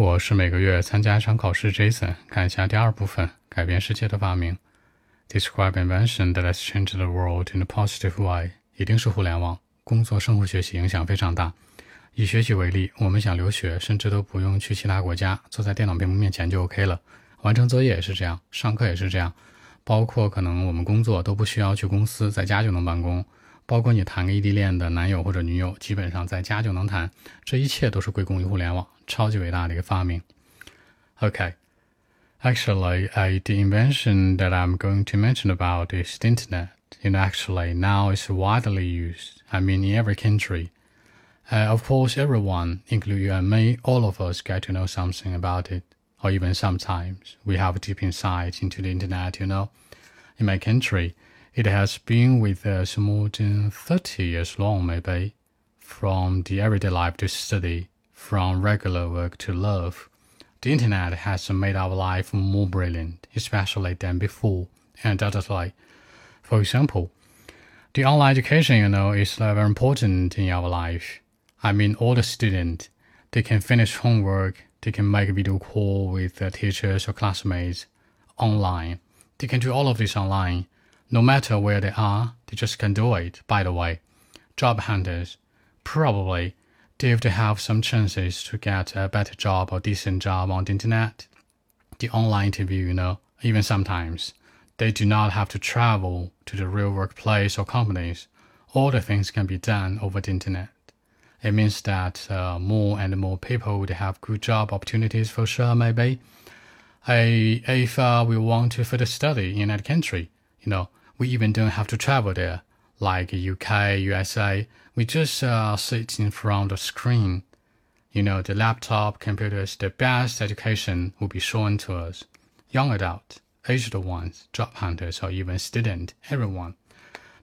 我是每个月参加一场考试，Jason。看一下第二部分，改变世界的发明。Describe invention that has changed the world in a positive way。一定是互联网，工作、生活、学习影响非常大。以学习为例，我们想留学，甚至都不用去其他国家，坐在电脑屏幕面前就 OK 了。完成作业也是这样，上课也是这样，包括可能我们工作都不需要去公司，在家就能办公。包括你谈个异地恋的男友或者女友，基本上在家就能谈。这一切都是归功于互联网，超级伟大的一个发明。Okay. Actually, uh, the invention that I'm going to mention about is the internet. And actually, now it's widely used. I mean, in every country. Uh, of course, everyone, including you and me, all of us get to know something about it. Or even sometimes we have a deep insight into the internet, you know. In my country, it has been with us more than 30 years long, maybe. From the everyday life to study, from regular work to love. The internet has made our life more brilliant, especially than before, and undoubtedly. For example, the online education, you know, is very important in our life. I mean, all the students, they can finish homework, they can make a video call with their teachers or classmates online. They can do all of this online no matter where they are, they just can do it. By the way, job hunters probably if they have some chances to get a better job or decent job on the internet, the online interview, you know, even sometimes they do not have to travel to the real workplace or companies. All the things can be done over the internet. It means that uh, more and more people would have good job opportunities for sure, maybe. I, if uh, we want to further study in that country, you know, we even don't have to travel there, like UK, USA. We just uh, sit in front of the screen. You know, the laptop, computers, the best education will be shown to us. Young adult, aged ones, job hunters, or even student, everyone.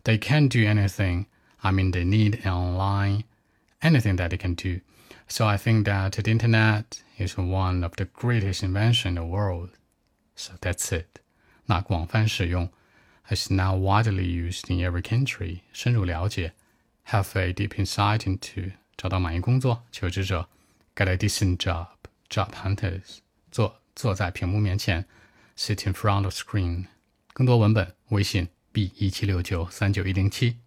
They can do anything. I mean, they need online, anything that they can do. So I think that the internet is one of the greatest inventions in the world. So that's it. 那广泛使用 is now widely used in every country。深入了解，have a deep insight into，找到满意工作，求职者，get a decent job，job hunters，坐坐在屏幕面前，sit in front of screen。更多文本，微信 b 一七六九三九一零七。